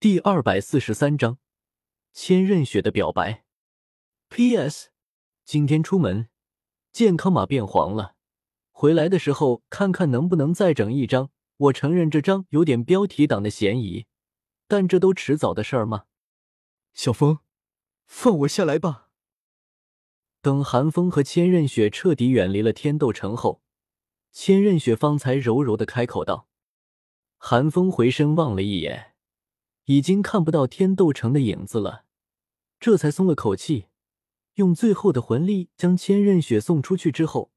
第二百四十三章千仞雪的表白。P.S. 今天出门，健康码变黄了，回来的时候看看能不能再整一张。我承认这张有点标题党的嫌疑，但这都迟早的事儿嘛。小风，放我下来吧。等寒风和千仞雪彻底远离了天斗城后，千仞雪方才柔柔的开口道：“寒风，回身望了一眼，已经看不到天斗城的影子了，这才松了口气，用最后的魂力将千仞雪送出去之后，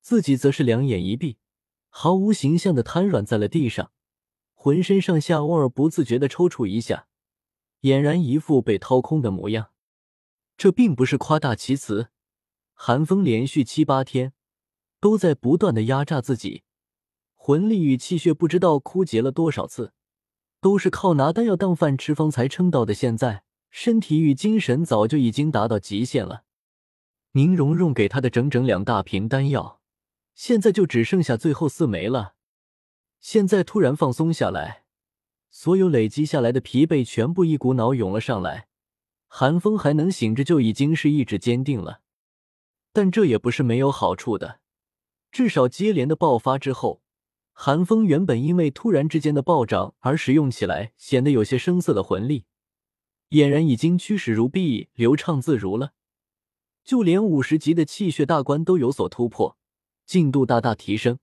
自己则是两眼一闭，毫无形象的瘫软在了地上，浑身上下偶尔不自觉的抽搐一下，俨然一副被掏空的模样。这并不是夸大其词。”寒风连续七八天都在不断的压榨自己，魂力与气血不知道枯竭了多少次，都是靠拿丹药当饭吃方才撑到的。现在身体与精神早就已经达到极限了。宁荣荣给他的整整两大瓶丹药，现在就只剩下最后四枚了。现在突然放松下来，所有累积下来的疲惫全部一股脑涌了上来。寒风还能醒着，就已经是意志坚定了。但这也不是没有好处的，至少接连的爆发之后，寒风原本因为突然之间的暴涨而使用起来显得有些生涩的魂力，俨然已经驱使如臂，流畅自如了。就连五十级的气血大关都有所突破，进度大大提升。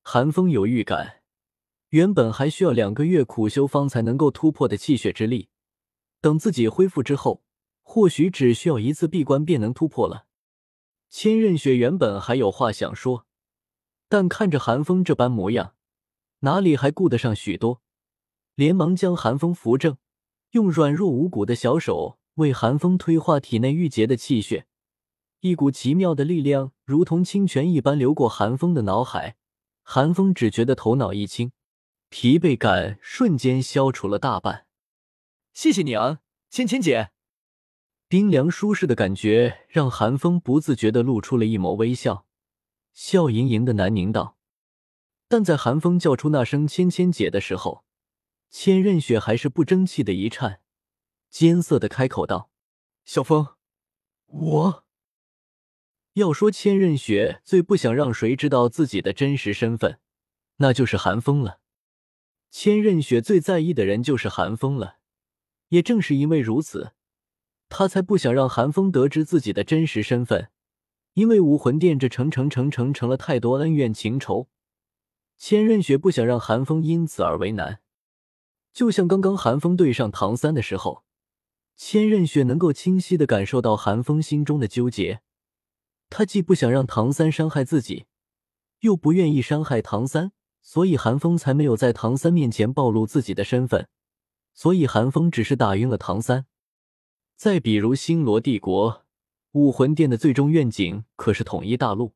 寒风有预感，原本还需要两个月苦修方才能够突破的气血之力，等自己恢复之后，或许只需要一次闭关便能突破了。千仞雪原本还有话想说，但看着寒风这般模样，哪里还顾得上许多？连忙将寒风扶正，用软弱无骨的小手为寒风推化体内郁结的气血。一股奇妙的力量如同清泉一般流过寒风的脑海，寒风只觉得头脑一清，疲惫感瞬间消除了大半。谢谢你啊，芊芊姐。冰凉舒适的感觉让寒风不自觉的露出了一抹微笑，笑盈盈的南宁道。但在寒风叫出那声“芊芊姐”的时候，千仞雪还是不争气的一颤，艰涩的开口道：“小风，我……要说千仞雪最不想让谁知道自己的真实身份，那就是寒风了。千仞雪最在意的人就是寒风了，也正是因为如此。”他才不想让寒风得知自己的真实身份，因为武魂殿这成成成成成了太多恩怨情仇，千仞雪不想让寒风因此而为难。就像刚刚寒风对上唐三的时候，千仞雪能够清晰的感受到寒风心中的纠结。他既不想让唐三伤害自己，又不愿意伤害唐三，所以寒风才没有在唐三面前暴露自己的身份。所以寒风只是打晕了唐三。再比如星罗帝国，武魂殿的最终愿景可是统一大陆，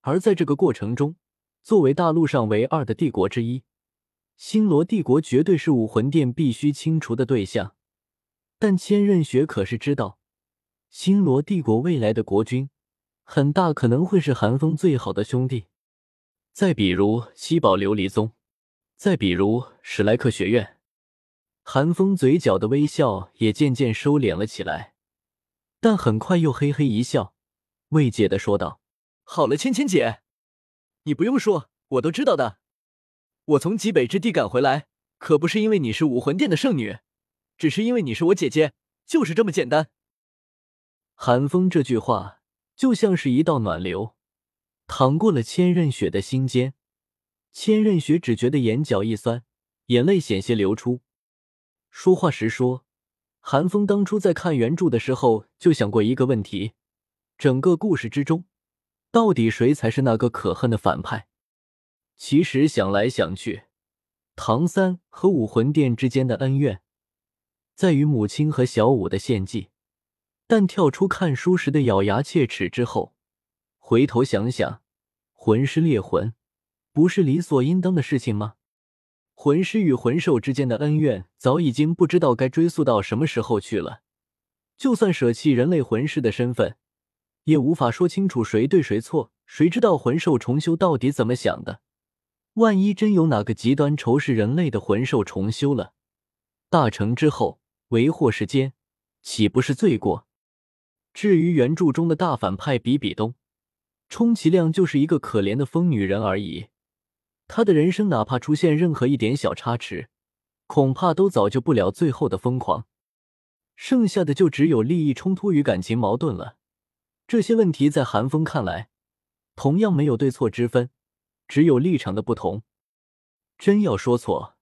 而在这个过程中，作为大陆上唯二的帝国之一，星罗帝国绝对是武魂殿必须清除的对象。但千仞雪可是知道，星罗帝国未来的国君，很大可能会是寒风最好的兄弟。再比如七宝琉璃宗，再比如史莱克学院。寒风嘴角的微笑也渐渐收敛了起来，但很快又嘿嘿一笑，慰藉的说道：“好了，芊芊姐，你不用说，我都知道的。我从极北之地赶回来，可不是因为你是武魂殿的圣女，只是因为你是我姐姐，就是这么简单。”寒风这句话就像是一道暖流，淌过了千仞雪的心间。千仞雪只觉得眼角一酸，眼泪险些流出。说话时说，韩风当初在看原著的时候就想过一个问题：整个故事之中，到底谁才是那个可恨的反派？其实想来想去，唐三和武魂殿之间的恩怨，在于母亲和小舞的献祭。但跳出看书时的咬牙切齿之后，回头想想，魂师猎魂，不是理所应当的事情吗？魂师与魂兽之间的恩怨，早已经不知道该追溯到什么时候去了。就算舍弃人类魂师的身份，也无法说清楚谁对谁错。谁知道魂兽重修到底怎么想的？万一真有哪个极端仇视人类的魂兽重修了，大成之后为祸世间，岂不是罪过？至于原著中的大反派比比东，充其量就是一个可怜的疯女人而已。他的人生哪怕出现任何一点小差池，恐怕都早就不了最后的疯狂。剩下的就只有利益冲突与感情矛盾了。这些问题在韩风看来，同样没有对错之分，只有立场的不同。真要说错，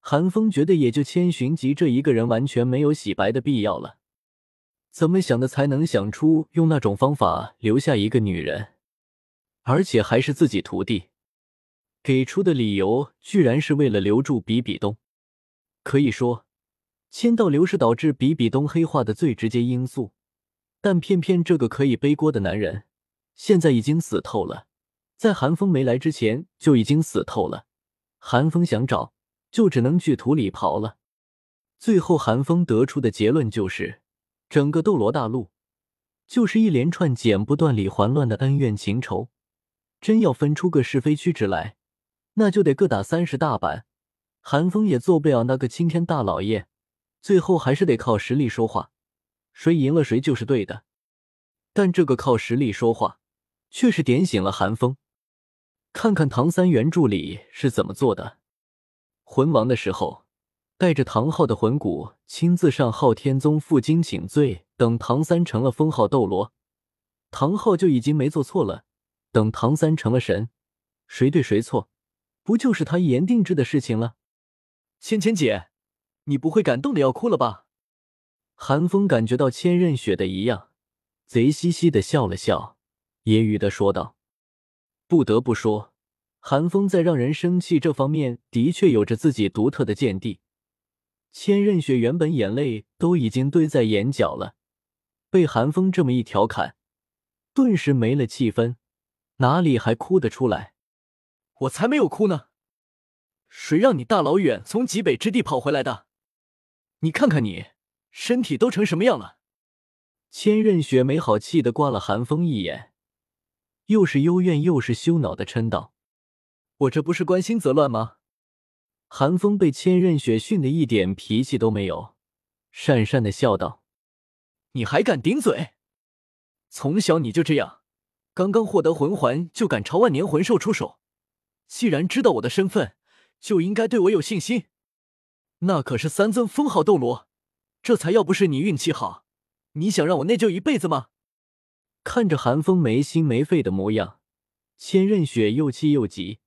韩风觉得也就千寻疾这一个人完全没有洗白的必要了。怎么想的才能想出用那种方法留下一个女人，而且还是自己徒弟？给出的理由居然是为了留住比比东。可以说，千道流是导致比比东黑化的最直接因素。但偏偏这个可以背锅的男人，现在已经死透了，在韩风没来之前就已经死透了。韩风想找，就只能去土里刨了。最后，韩风得出的结论就是，整个斗罗大陆就是一连串剪不断理还乱的恩怨情仇。真要分出个是非曲直来，那就得各打三十大板。韩风也做不了那个青天大老爷，最后还是得靠实力说话，谁赢了谁就是对的。但这个靠实力说话，却是点醒了韩风。看看唐三原著里是怎么做的。魂王的时候，带着唐昊的魂骨，亲自上昊天宗负荆请罪。等唐三成了封号斗罗，唐昊就已经没做错了。等唐三成了神，谁对谁错，不就是他一言定制的事情了？芊芊姐，你不会感动的要哭了吧？韩风感觉到千仞雪的一样，贼兮兮的笑了笑，揶揄的说道。不得不说，韩风在让人生气这方面的确有着自己独特的见地。千仞雪原本眼泪都已经堆在眼角了，被韩风这么一调侃，顿时没了气氛，哪里还哭得出来？我才没有哭呢！谁让你大老远从极北之地跑回来的？你看看你，身体都成什么样了？千仞雪没好气的刮了寒风一眼。又是幽怨又是羞恼的嗔道：“我这不是关心则乱吗？”寒风被千仞雪训的一点脾气都没有，讪讪的笑道：“你还敢顶嘴？从小你就这样，刚刚获得魂环就敢朝万年魂兽出手。既然知道我的身份，就应该对我有信心。那可是三尊封号斗罗，这才要不是你运气好，你想让我内疚一辈子吗？”看着韩风没心没肺的模样，千仞雪又气又急，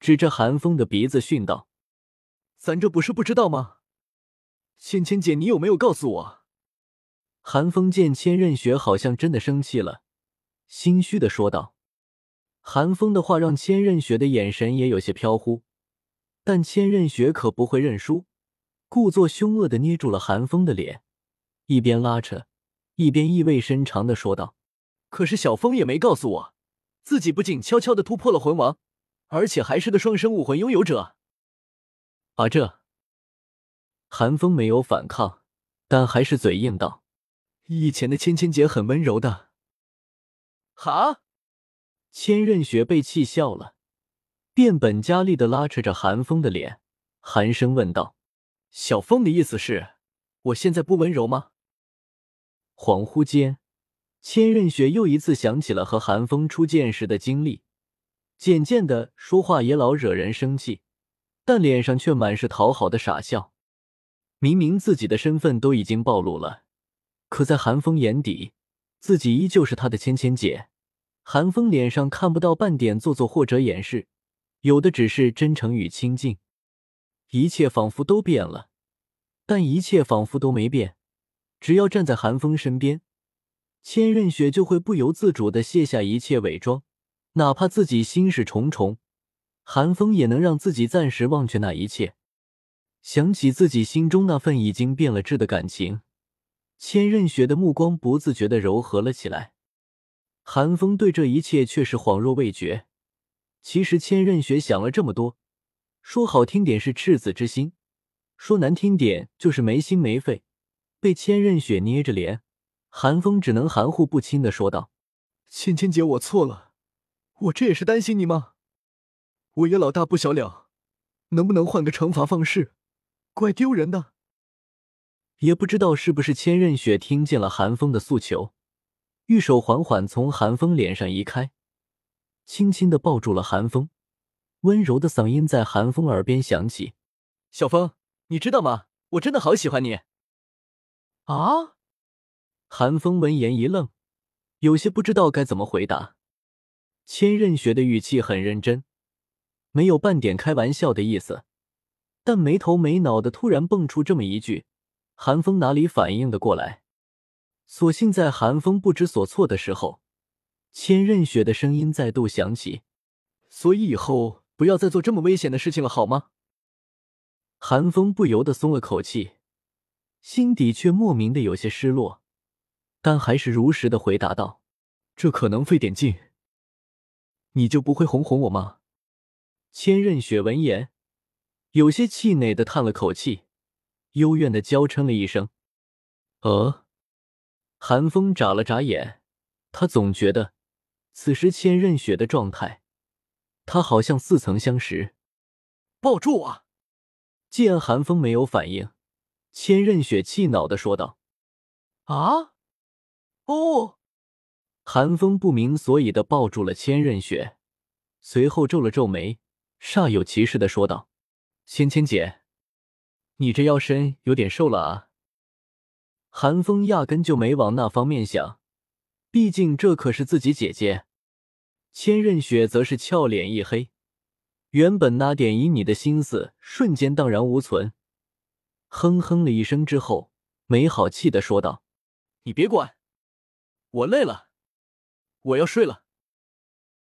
指着韩风的鼻子训道：“咱这不是不知道吗？芊芊姐，你有没有告诉我？”韩风见千仞雪好像真的生气了，心虚的说道：“韩风的话让千仞雪的眼神也有些飘忽，但千仞雪可不会认输，故作凶恶的捏住了韩风的脸，一边拉扯，一边意味深长的说道。”可是小风也没告诉我，自己不仅悄悄的突破了魂王，而且还是个双生武魂拥有者。啊，这韩风没有反抗，但还是嘴硬道：“以前的芊芊姐很温柔的。”哈！千仞雪被气笑了，变本加厉的拉扯着韩风的脸，寒声问道：“小风的意思是，我现在不温柔吗？”恍惚间。千仞雪又一次想起了和韩风初见时的经历，渐渐的说话也老惹人生气，但脸上却满是讨好的傻笑。明明自己的身份都已经暴露了，可在韩风眼底，自己依旧是他的千千姐。韩风脸上看不到半点做作或者掩饰，有的只是真诚与亲近。一切仿佛都变了，但一切仿佛都没变。只要站在韩风身边。千仞雪就会不由自主的卸下一切伪装，哪怕自己心事重重，寒风也能让自己暂时忘却那一切。想起自己心中那份已经变了质的感情，千仞雪的目光不自觉的柔和了起来。寒风对这一切却是恍若未觉。其实千仞雪想了这么多，说好听点是赤子之心，说难听点就是没心没肺，被千仞雪捏着脸。韩风只能含糊不清的说道：“芊芊姐，我错了，我这也是担心你吗？我也老大不小了，能不能换个惩罚方式？怪丢人的。”也不知道是不是千仞雪听见了韩风的诉求，玉手缓缓从韩风脸上移开，轻轻的抱住了韩风，温柔的嗓音在韩风耳边响起：“小风，你知道吗？我真的好喜欢你。”啊！韩风闻言一愣，有些不知道该怎么回答。千仞雪的语气很认真，没有半点开玩笑的意思，但没头没脑的突然蹦出这么一句，韩风哪里反应得过来？所幸在韩风不知所措的时候，千仞雪的声音再度响起：“所以以后不要再做这么危险的事情了，好吗？”韩风不由得松了口气，心底却莫名的有些失落，但还是如实的回答道：“这可能费点劲。”你就不会哄哄我吗？千仞雪闻言，有些气馁的叹了口气，幽怨的娇嗔了一声：“呃。”寒风眨了眨眼，他总觉得此时千仞雪的状态，他好像似曾相识。抱住我！见寒风没有反应，千仞雪气恼的说道：“啊，哦。”寒风不明所以的抱住了千仞雪，随后皱了皱眉，煞有其事的说道：“芊芊姐，你这腰身有点瘦了啊。”寒风压根就没往那方面想，毕竟这可是自己姐姐。千仞雪则是俏脸一黑，原本那点以你的心思瞬间荡然无存，哼哼了一声之后，没好气的说道：“你别管，我累了。”我要睡了。